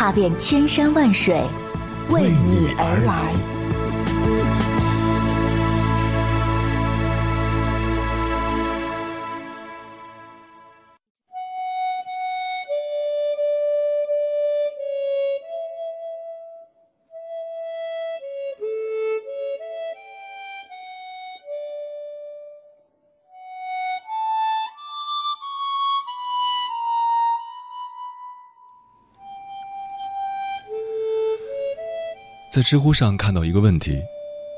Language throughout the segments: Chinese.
踏遍千山万水，为你而来。在知乎上看到一个问题：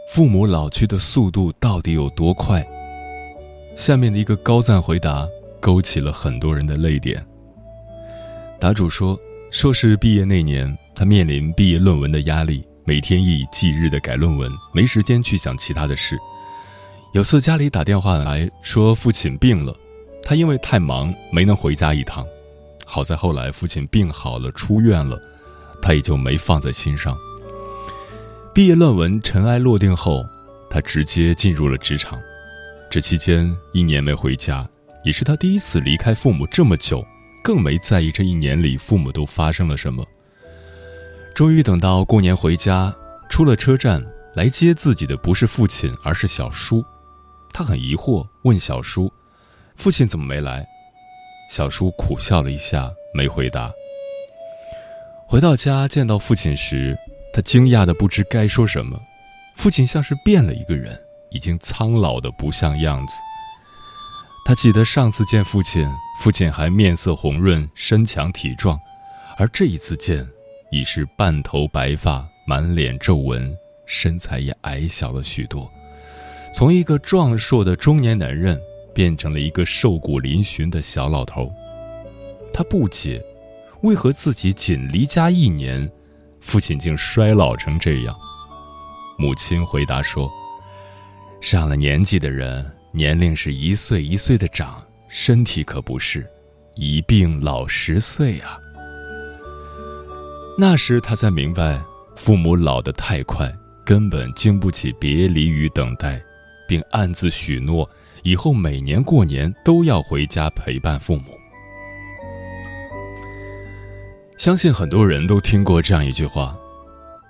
父母老去的速度到底有多快？下面的一个高赞回答勾起了很多人的泪点。答主说，硕士毕业那年，他面临毕业论文的压力，每天一以继日的改论文，没时间去想其他的事。有次家里打电话来说父亲病了，他因为太忙没能回家一趟。好在后来父亲病好了出院了，他也就没放在心上。毕业论文尘埃落定后，他直接进入了职场。这期间一年没回家，也是他第一次离开父母这么久，更没在意这一年里父母都发生了什么。终于等到过年回家，出了车站，来接自己的不是父亲，而是小叔。他很疑惑，问小叔：“父亲怎么没来？”小叔苦笑了一下，没回答。回到家见到父亲时，他惊讶的不知该说什么，父亲像是变了一个人，已经苍老的不像样子。他记得上次见父亲，父亲还面色红润、身强体壮，而这一次见，已是半头白发、满脸皱纹，身材也矮小了许多，从一个壮硕的中年男人变成了一个瘦骨嶙峋的小老头。他不解，为何自己仅离家一年。父亲竟衰老成这样，母亲回答说：“上了年纪的人，年龄是一岁一岁的长，身体可不是，一病老十岁啊。”那时他才明白，父母老得太快，根本经不起别离与等待，并暗自许诺，以后每年过年都要回家陪伴父母。相信很多人都听过这样一句话：“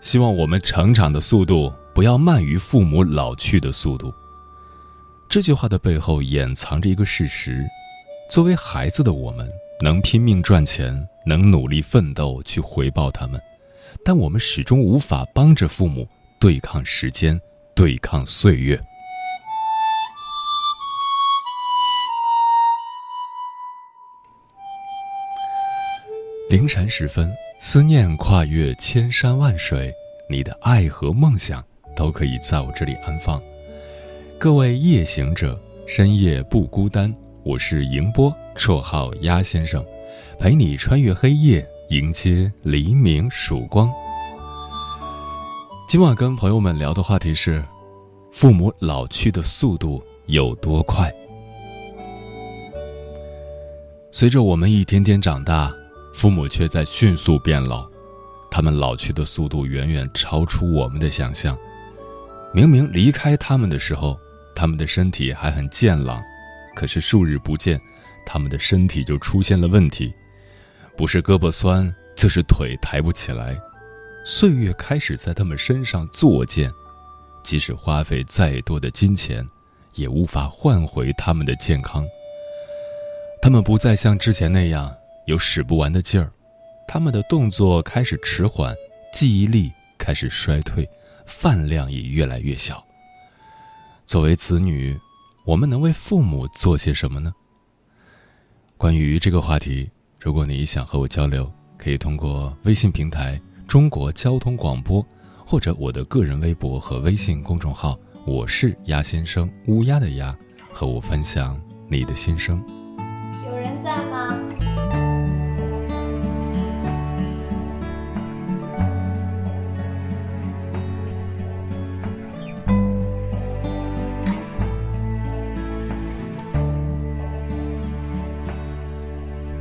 希望我们成长的速度不要慢于父母老去的速度。”这句话的背后掩藏着一个事实：作为孩子的我们，能拼命赚钱，能努力奋斗去回报他们，但我们始终无法帮着父母对抗时间，对抗岁月。凌晨时分，思念跨越千山万水，你的爱和梦想都可以在我这里安放。各位夜行者，深夜不孤单。我是迎波，绰号鸭先生，陪你穿越黑夜，迎接黎明曙光。今晚跟朋友们聊的话题是：父母老去的速度有多快？随着我们一天天长大。父母却在迅速变老，他们老去的速度远远超出我们的想象。明明离开他们的时候，他们的身体还很健朗，可是数日不见，他们的身体就出现了问题，不是胳膊酸，就是腿抬不起来。岁月开始在他们身上作践，即使花费再多的金钱，也无法换回他们的健康。他们不再像之前那样。有使不完的劲儿，他们的动作开始迟缓，记忆力开始衰退，饭量也越来越小。作为子女，我们能为父母做些什么呢？关于这个话题，如果你想和我交流，可以通过微信平台“中国交通广播”，或者我的个人微博和微信公众号“我是鸭先生”（乌鸦的鸭），和我分享你的心声。有人在吗？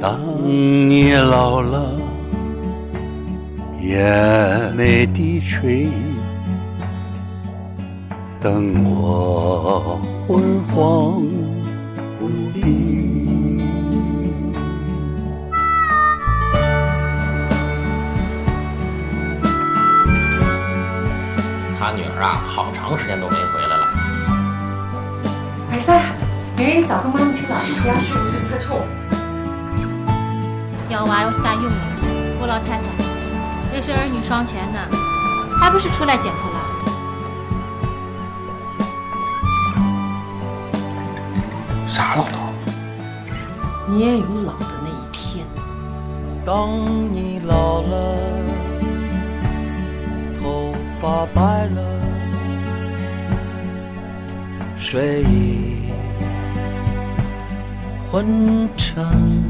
当你老了，眼眉低垂，等我昏黄不定。他女儿啊，好长时间都没回来了。儿子，明儿一早跟妈妈去姥姥家。去，太臭。要娃有啥用？我老太太也是儿女双全呢，还不是出来捡破烂？啥老头？你也有老的那一天。当你老了，头发白了，睡意昏沉。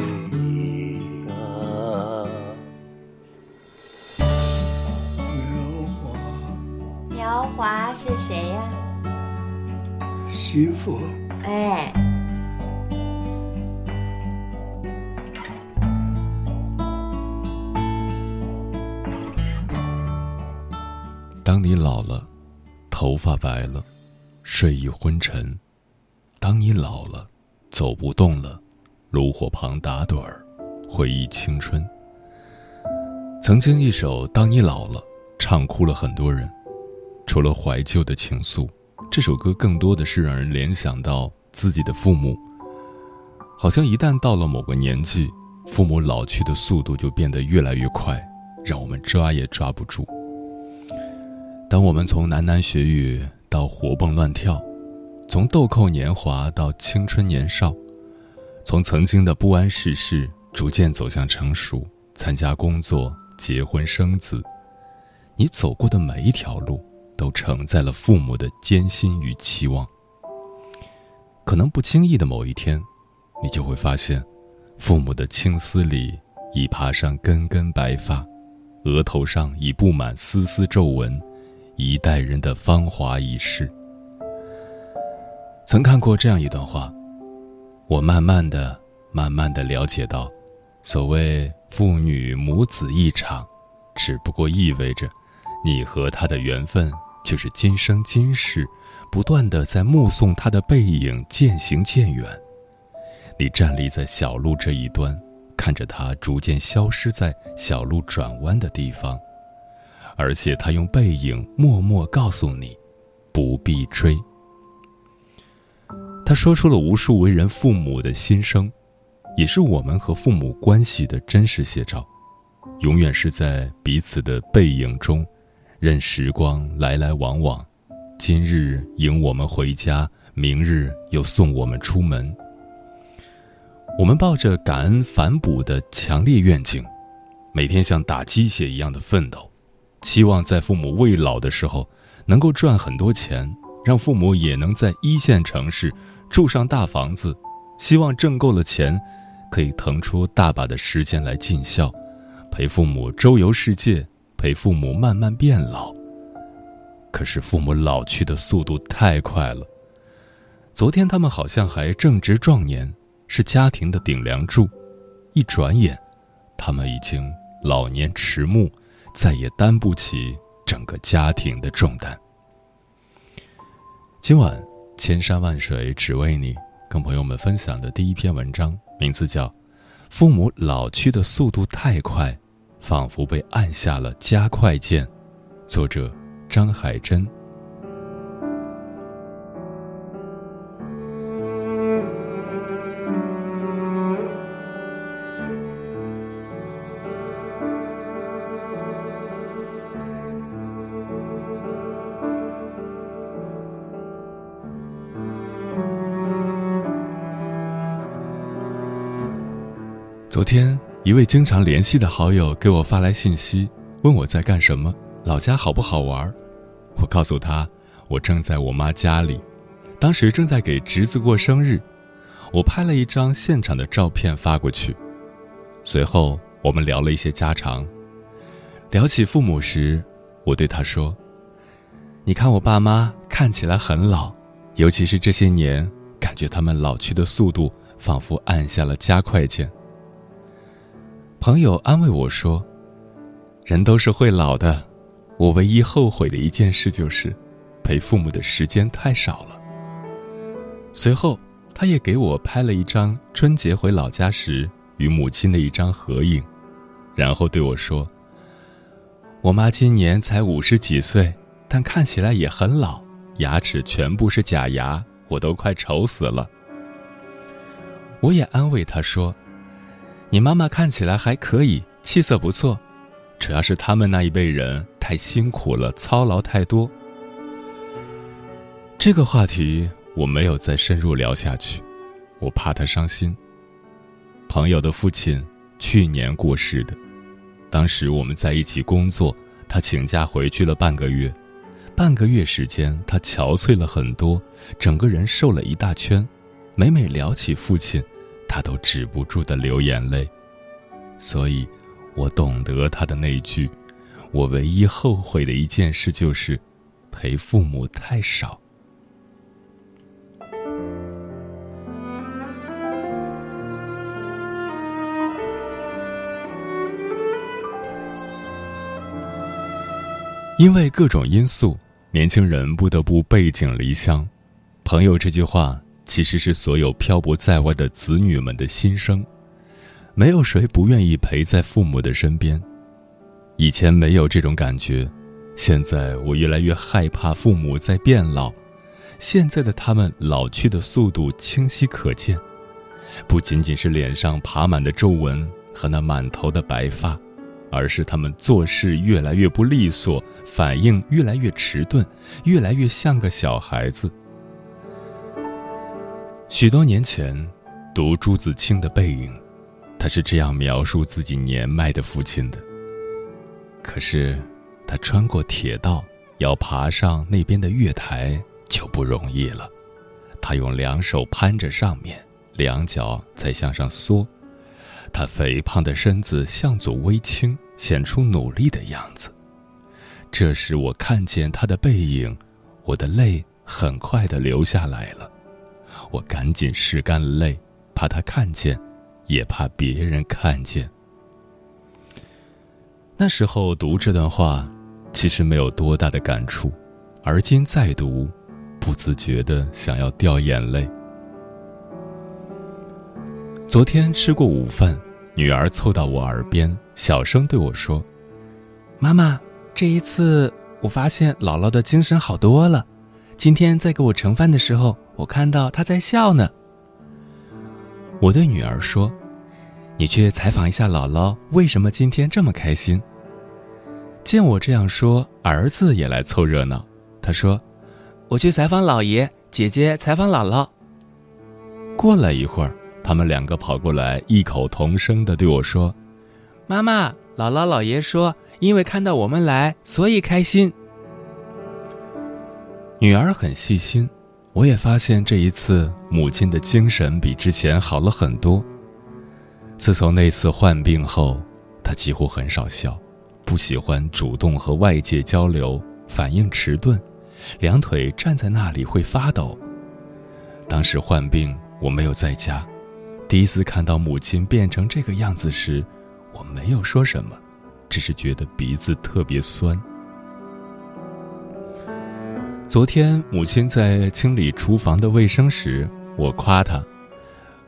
华是谁呀？媳妇。哎。当你老了，头发白了，睡意昏沉；当你老了，走不动了，炉火旁打盹儿，回忆青春。曾经一首《当你老了》，唱哭了很多人。除了怀旧的情愫，这首歌更多的是让人联想到自己的父母。好像一旦到了某个年纪，父母老去的速度就变得越来越快，让我们抓也抓不住。当我们从喃喃学语到活蹦乱跳，从豆蔻年华到青春年少，从曾经的不谙世事逐渐走向成熟，参加工作、结婚、生子，你走过的每一条路。都承载了父母的艰辛与期望。可能不经意的某一天，你就会发现，父母的青丝里已爬上根根白发，额头上已布满丝丝皱纹，一代人的芳华已逝。曾看过这样一段话：我慢慢的、慢慢的了解到，所谓父女母子一场，只不过意味着，你和他的缘分就是今生今世，不断的在目送他的背影渐行渐远。你站立在小路这一端，看着他逐渐消失在小路转弯的地方，而且他用背影默默告诉你，不必追。他说出了无数为人父母的心声，也是我们和父母关系的真实写照。永远是在彼此的背影中，任时光来来往往，今日迎我们回家，明日又送我们出门。我们抱着感恩反哺的强烈愿景，每天像打鸡血一样的奋斗，期望在父母未老的时候，能够赚很多钱，让父母也能在一线城市。住上大房子，希望挣够了钱，可以腾出大把的时间来尽孝，陪父母周游世界，陪父母慢慢变老。可是父母老去的速度太快了，昨天他们好像还正值壮年，是家庭的顶梁柱，一转眼，他们已经老年迟暮，再也担不起整个家庭的重担。今晚。千山万水只为你，跟朋友们分享的第一篇文章，名字叫《父母老去的速度太快，仿佛被按下了加快键》，作者张海珍。昨天，一位经常联系的好友给我发来信息，问我在干什么，老家好不好玩。我告诉他，我正在我妈家里，当时正在给侄子过生日。我拍了一张现场的照片发过去。随后，我们聊了一些家常。聊起父母时，我对他说：“你看我爸妈看起来很老，尤其是这些年，感觉他们老去的速度仿佛按下了加快键。”朋友安慰我说：“人都是会老的，我唯一后悔的一件事就是，陪父母的时间太少了。”随后，他也给我拍了一张春节回老家时与母亲的一张合影，然后对我说：“我妈今年才五十几岁，但看起来也很老，牙齿全部是假牙，我都快丑死了。”我也安慰他说。你妈妈看起来还可以，气色不错，主要是他们那一辈人太辛苦了，操劳太多。这个话题我没有再深入聊下去，我怕他伤心。朋友的父亲去年过世的，当时我们在一起工作，他请假回去了半个月，半个月时间他憔悴了很多，整个人瘦了一大圈，每每聊起父亲。他都止不住的流眼泪，所以，我懂得他的那句：“我唯一后悔的一件事就是，陪父母太少。”因为各种因素，年轻人不得不背井离乡。朋友这句话。其实是所有漂泊在外的子女们的心声，没有谁不愿意陪在父母的身边。以前没有这种感觉，现在我越来越害怕父母在变老。现在的他们老去的速度清晰可见，不仅仅是脸上爬满的皱纹和那满头的白发，而是他们做事越来越不利索，反应越来越迟钝，越来越像个小孩子。许多年前，读朱自清的《背影》，他是这样描述自己年迈的父亲的。可是，他穿过铁道，要爬上那边的月台就不容易了。他用两手攀着上面，两脚在向上缩。他肥胖的身子向左微倾，显出努力的样子。这时，我看见他的背影，我的泪很快的流下来了。我赶紧拭干了泪，怕他看见，也怕别人看见。那时候读这段话，其实没有多大的感触，而今再读，不自觉的想要掉眼泪。昨天吃过午饭，女儿凑到我耳边，小声对我说：“妈妈，这一次我发现姥姥的精神好多了。今天在给我盛饭的时候，我看到她在笑呢。”我对女儿说：“你去采访一下姥姥，为什么今天这么开心？”见我这样说，儿子也来凑热闹。他说：“我去采访姥爷，姐姐采访姥姥。”过了一会儿，他们两个跑过来，异口同声的对我说：“妈妈，姥姥姥爷说，因为看到我们来，所以开心。”女儿很细心，我也发现这一次母亲的精神比之前好了很多。自从那次患病后，她几乎很少笑。不喜欢主动和外界交流，反应迟钝，两腿站在那里会发抖。当时患病，我没有在家，第一次看到母亲变成这个样子时，我没有说什么，只是觉得鼻子特别酸。昨天母亲在清理厨房的卫生时，我夸她：“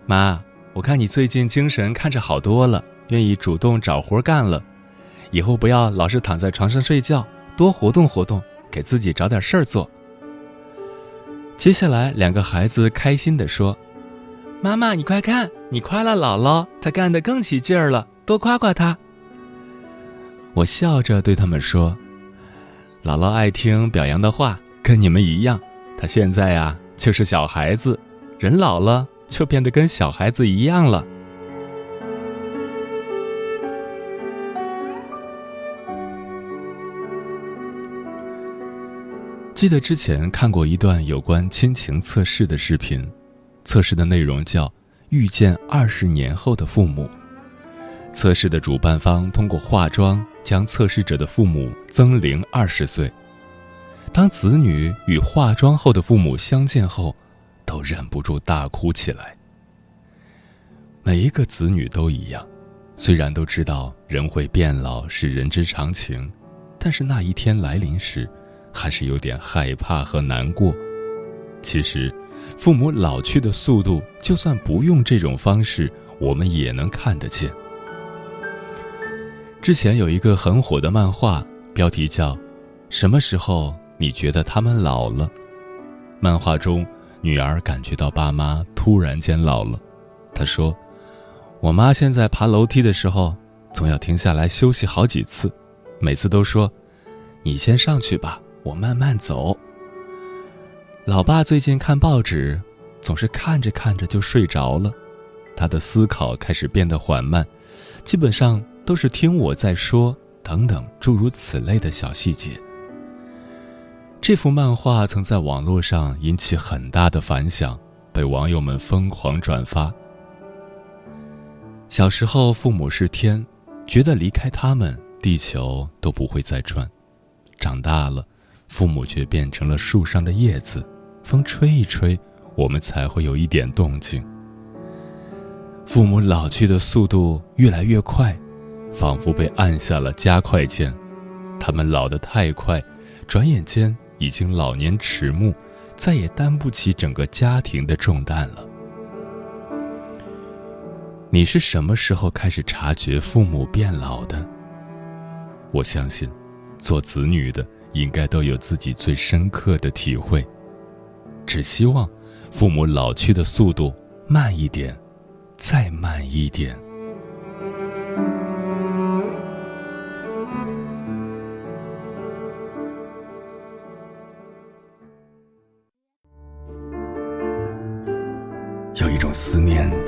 妈，我看你最近精神看着好多了，愿意主动找活干了。”以后不要老是躺在床上睡觉，多活动活动，给自己找点事儿做。接下来，两个孩子开心地说：“妈妈，你快看，你夸了姥姥，她干得更起劲儿了，多夸夸她。”我笑着对他们说：“姥姥爱听表扬的话，跟你们一样。他现在呀，就是小孩子，人老了就变得跟小孩子一样了。”记得之前看过一段有关亲情测试的视频，测试的内容叫“遇见二十年后的父母”。测试的主办方通过化妆将测试者的父母增龄二十岁。当子女与化妆后的父母相见后，都忍不住大哭起来。每一个子女都一样，虽然都知道人会变老是人之常情，但是那一天来临时。还是有点害怕和难过。其实，父母老去的速度，就算不用这种方式，我们也能看得见。之前有一个很火的漫画，标题叫《什么时候你觉得他们老了》。漫画中，女儿感觉到爸妈突然间老了。她说：“我妈现在爬楼梯的时候，总要停下来休息好几次，每次都说：‘你先上去吧。’”我慢慢走。老爸最近看报纸，总是看着看着就睡着了，他的思考开始变得缓慢，基本上都是听我在说等等诸如此类的小细节。这幅漫画曾在网络上引起很大的反响，被网友们疯狂转发。小时候，父母是天，觉得离开他们，地球都不会再转。长大了。父母却变成了树上的叶子，风吹一吹，我们才会有一点动静。父母老去的速度越来越快，仿佛被按下了加快键。他们老得太快，转眼间已经老年迟暮，再也担不起整个家庭的重担了。你是什么时候开始察觉父母变老的？我相信，做子女的。应该都有自己最深刻的体会。只希望父母老去的速度慢一点，再慢一点。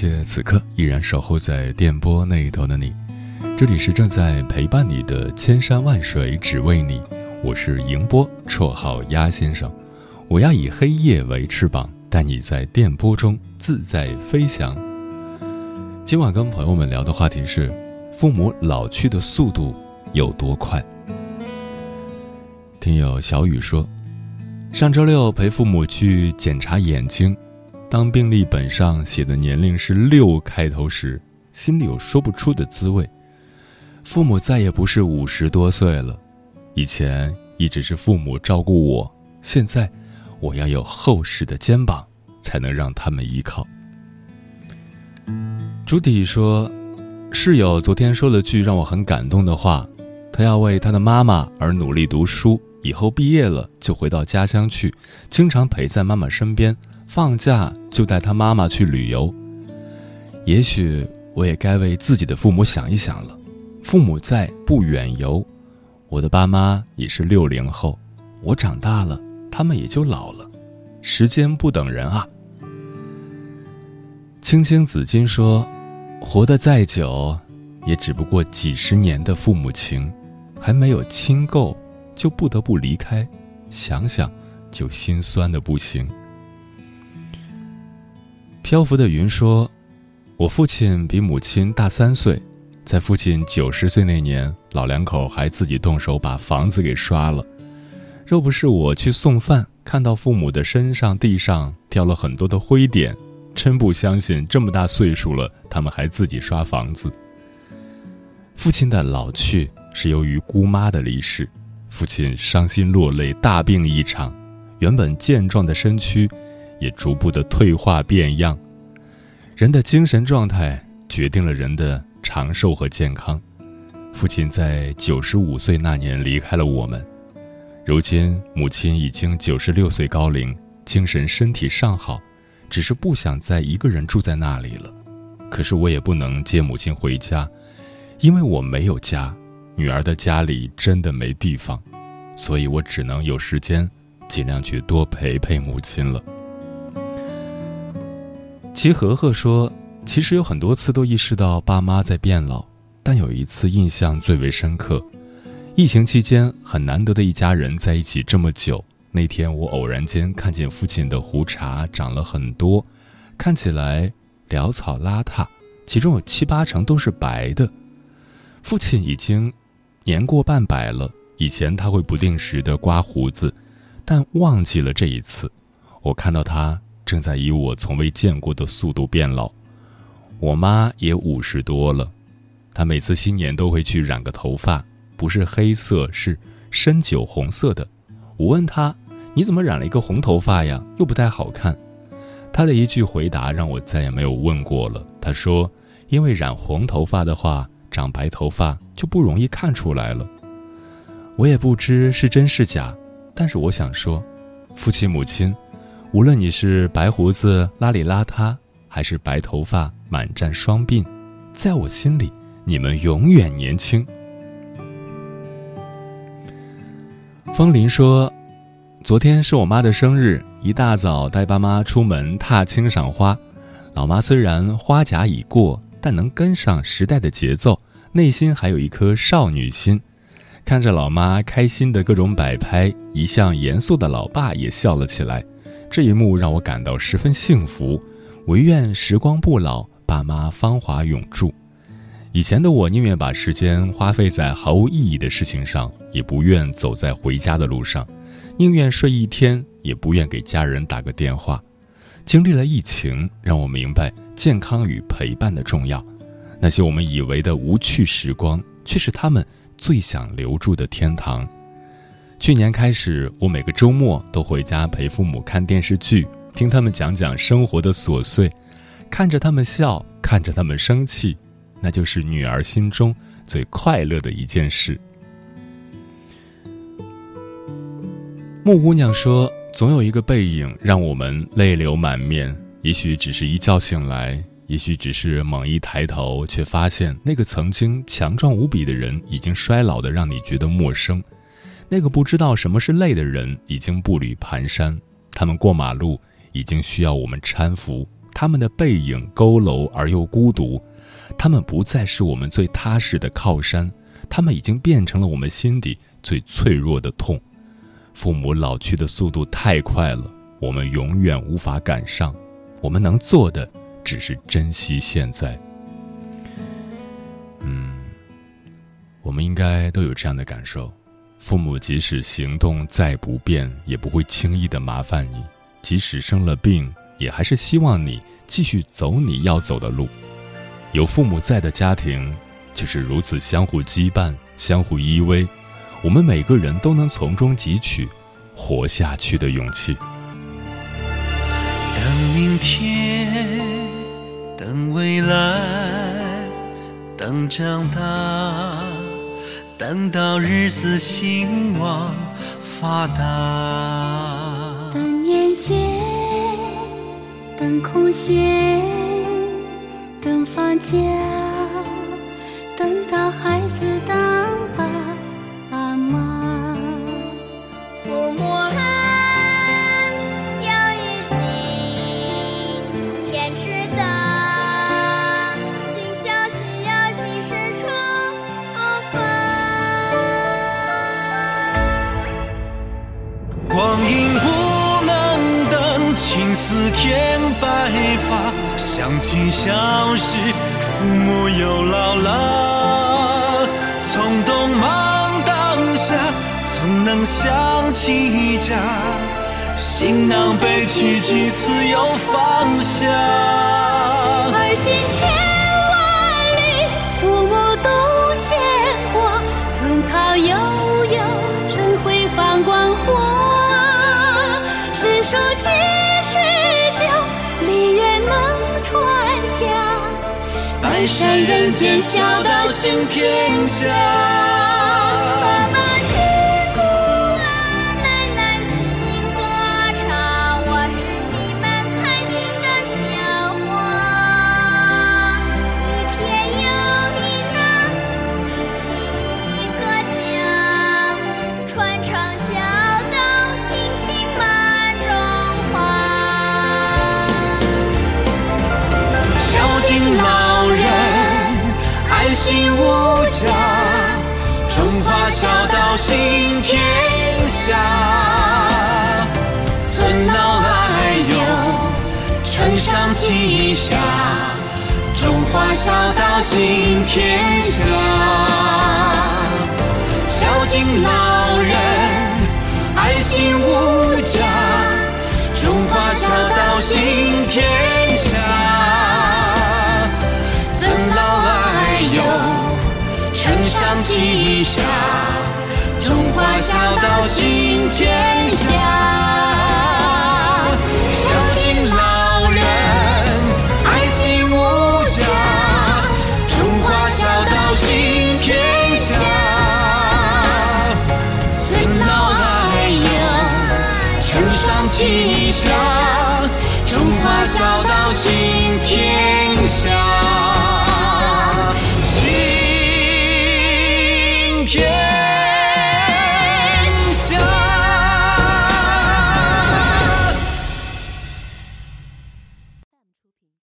谢此刻依然守候在电波那一头的你。这里是正在陪伴你的千山万水，只为你。我是迎波，绰号鸭先生。我要以黑夜为翅膀，带你在电波中自在飞翔。今晚跟朋友们聊的话题是：父母老去的速度有多快？听友小雨说，上周六陪父母去检查眼睛，当病历本上写的年龄是六开头时，心里有说不出的滋味。父母再也不是五十多岁了，以前一直是父母照顾我，现在我要有厚实的肩膀，才能让他们依靠。朱迪说，室友昨天说了句让我很感动的话，他要为他的妈妈而努力读书，以后毕业了就回到家乡去，经常陪在妈妈身边，放假就带他妈妈去旅游。也许我也该为自己的父母想一想了。父母在，不远游。我的爸妈也是六零后，我长大了，他们也就老了。时间不等人啊。青青子衿说：“活得再久，也只不过几十年的父母情，还没有亲够，就不得不离开。想想，就心酸的不行。”漂浮的云说：“我父亲比母亲大三岁。”在父亲九十岁那年，老两口还自己动手把房子给刷了。若不是我去送饭，看到父母的身上、地上掉了很多的灰点，真不相信这么大岁数了，他们还自己刷房子。父亲的老去是由于姑妈的离世，父亲伤心落泪，大病一场，原本健壮的身躯也逐步的退化变样。人的精神状态决定了人的。长寿和健康，父亲在九十五岁那年离开了我们。如今母亲已经九十六岁高龄，精神身体尚好，只是不想再一个人住在那里了。可是我也不能接母亲回家，因为我没有家，女儿的家里真的没地方，所以我只能有时间，尽量去多陪陪母亲了。齐和和说。其实有很多次都意识到爸妈在变老，但有一次印象最为深刻。疫情期间很难得的一家人在一起这么久。那天我偶然间看见父亲的胡茬长了很多，看起来潦草邋遢，其中有七八成都是白的。父亲已经年过半百了，以前他会不定时的刮胡子，但忘记了这一次。我看到他正在以我从未见过的速度变老。我妈也五十多了，她每次新年都会去染个头发，不是黑色，是深酒红色的。我问她：“你怎么染了一个红头发呀？又不太好看。”她的一句回答让我再也没有问过了。她说：“因为染红头发的话，长白头发就不容易看出来了。”我也不知是真是假，但是我想说，父亲母亲，无论你是白胡子邋里邋遢。还是白头发满占双鬓，在我心里，你们永远年轻。风铃说：“昨天是我妈的生日，一大早带爸妈出门踏青赏花。老妈虽然花甲已过，但能跟上时代的节奏，内心还有一颗少女心。看着老妈开心的各种摆拍，一向严肃的老爸也笑了起来。这一幕让我感到十分幸福。”唯愿时光不老，爸妈芳华永驻。以前的我宁愿把时间花费在毫无意义的事情上，也不愿走在回家的路上；宁愿睡一天，也不愿给家人打个电话。经历了疫情，让我明白健康与陪伴的重要。那些我们以为的无趣时光，却是他们最想留住的天堂。去年开始，我每个周末都回家陪父母看电视剧。听他们讲讲生活的琐碎，看着他们笑，看着他们生气，那就是女儿心中最快乐的一件事。木姑娘说：“总有一个背影让我们泪流满面，也许只是一觉醒来，也许只是猛一抬头，却发现那个曾经强壮无比的人已经衰老的让你觉得陌生，那个不知道什么是累的人已经步履蹒跚，他们过马路。”已经需要我们搀扶，他们的背影佝偻而又孤独，他们不再是我们最踏实的靠山，他们已经变成了我们心底最脆弱的痛。父母老去的速度太快了，我们永远无法赶上。我们能做的，只是珍惜现在。嗯，我们应该都有这样的感受：父母即使行动再不便，也不会轻易的麻烦你；即使生了病，也还是希望你继续走你要走的路。有父母在的家庭，就是如此相互羁绊、相互依偎。我们每个人都能从中汲取活下去的勇气。等明天，等未来，等长大，等到日子兴旺发达。等眼界，等空闲，等放假，等到孩子相亲相识，父母又老了。从东忙当下，怎能想起家？行囊背起几次又放下。儿行千万里，父母都牵挂。寸草悠悠，春晖放光华。诗书几。百善人间，孝道行天下。下，尊老爱幼，承上启下，中华孝道行天下。孝敬老人，爱心无价，中华孝道行天下。尊老爱幼。承上启下，我今天。